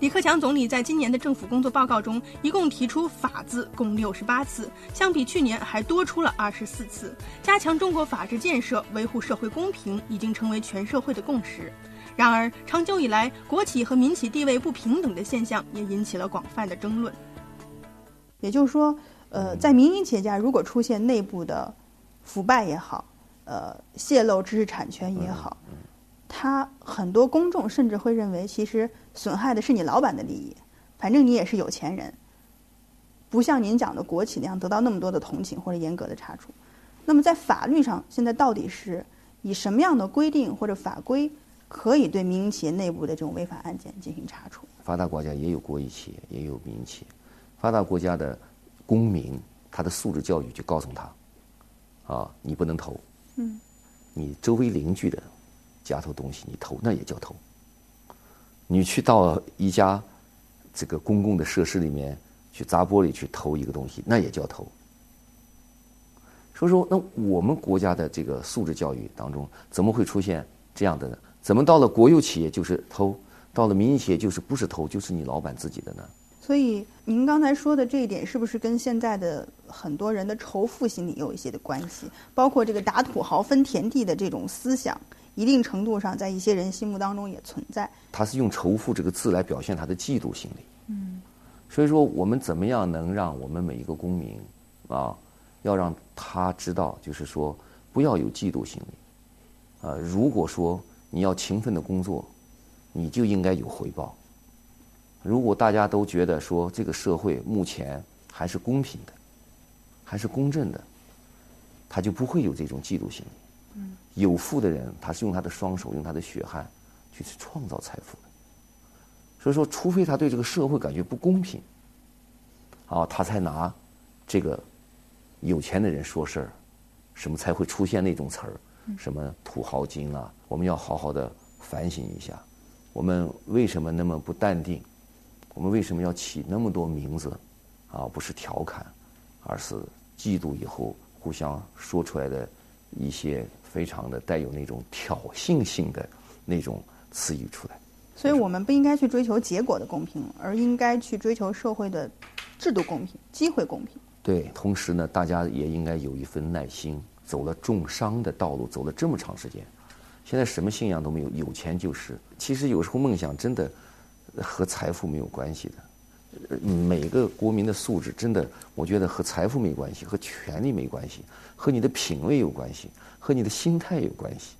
李克强总理在今年的政府工作报告中，一共提出“法”字共六十八次，相比去年还多出了二十四次。加强中国法治建设，维护社会公平，已经成为全社会的共识。然而，长久以来，国企和民企地位不平等的现象也引起了广泛的争论。也就是说，呃，在民营企业家如果出现内部的腐败也好，呃，泄露知识产权也好，他很多公众甚至会认为，其实损害的是你老板的利益。反正你也是有钱人，不像您讲的国企那样得到那么多的同情或者严格的查处。那么在法律上，现在到底是以什么样的规定或者法规可以对民营企业内部的这种违法案件进行查处？发达国家也有国有企业，也有民营企业。发达国家的公民，他的素质教育就告诉他：啊，你不能投。嗯。你周围邻居的家偷东西，你偷那也叫偷。你去到一家这个公共的设施里面去砸玻璃去偷一个东西，那也叫偷。所以说，那我们国家的这个素质教育当中，怎么会出现这样的呢？怎么到了国有企业就是偷，到了民营企业就是不是偷，就是你老板自己的呢？所以，您刚才说的这一点，是不是跟现在的很多人的仇富心理有一些的关系？包括这个打土豪分田地的这种思想，一定程度上在一些人心目当中也存在。他是用仇富这个字来表现他的嫉妒心理。嗯。所以说，我们怎么样能让我们每一个公民啊，要让他知道，就是说，不要有嫉妒心理。啊，如果说你要勤奋的工作，你就应该有回报。如果大家都觉得说这个社会目前还是公平的，还是公正的，他就不会有这种嫉妒心理。有富的人，他是用他的双手，用他的血汗去创造财富的。所以说，除非他对这个社会感觉不公平，啊，他才拿这个有钱的人说事儿，什么才会出现那种词儿，什么土豪金啊？我们要好好的反省一下，我们为什么那么不淡定？我们为什么要起那么多名字，啊，不是调侃，而是嫉妒以后互相说出来的一些非常的带有那种挑衅性的那种词语出来。所以我们不应该去追求结果的公平，而应该去追求社会的制度公平、机会公平。对，同时呢，大家也应该有一份耐心。走了重伤的道路，走了这么长时间，现在什么信仰都没有，有钱就是。其实有时候梦想真的。和财富没有关系的，每个国民的素质真的，我觉得和财富没关系，和权力没关系，和你的品味有关系，和你的心态有关系。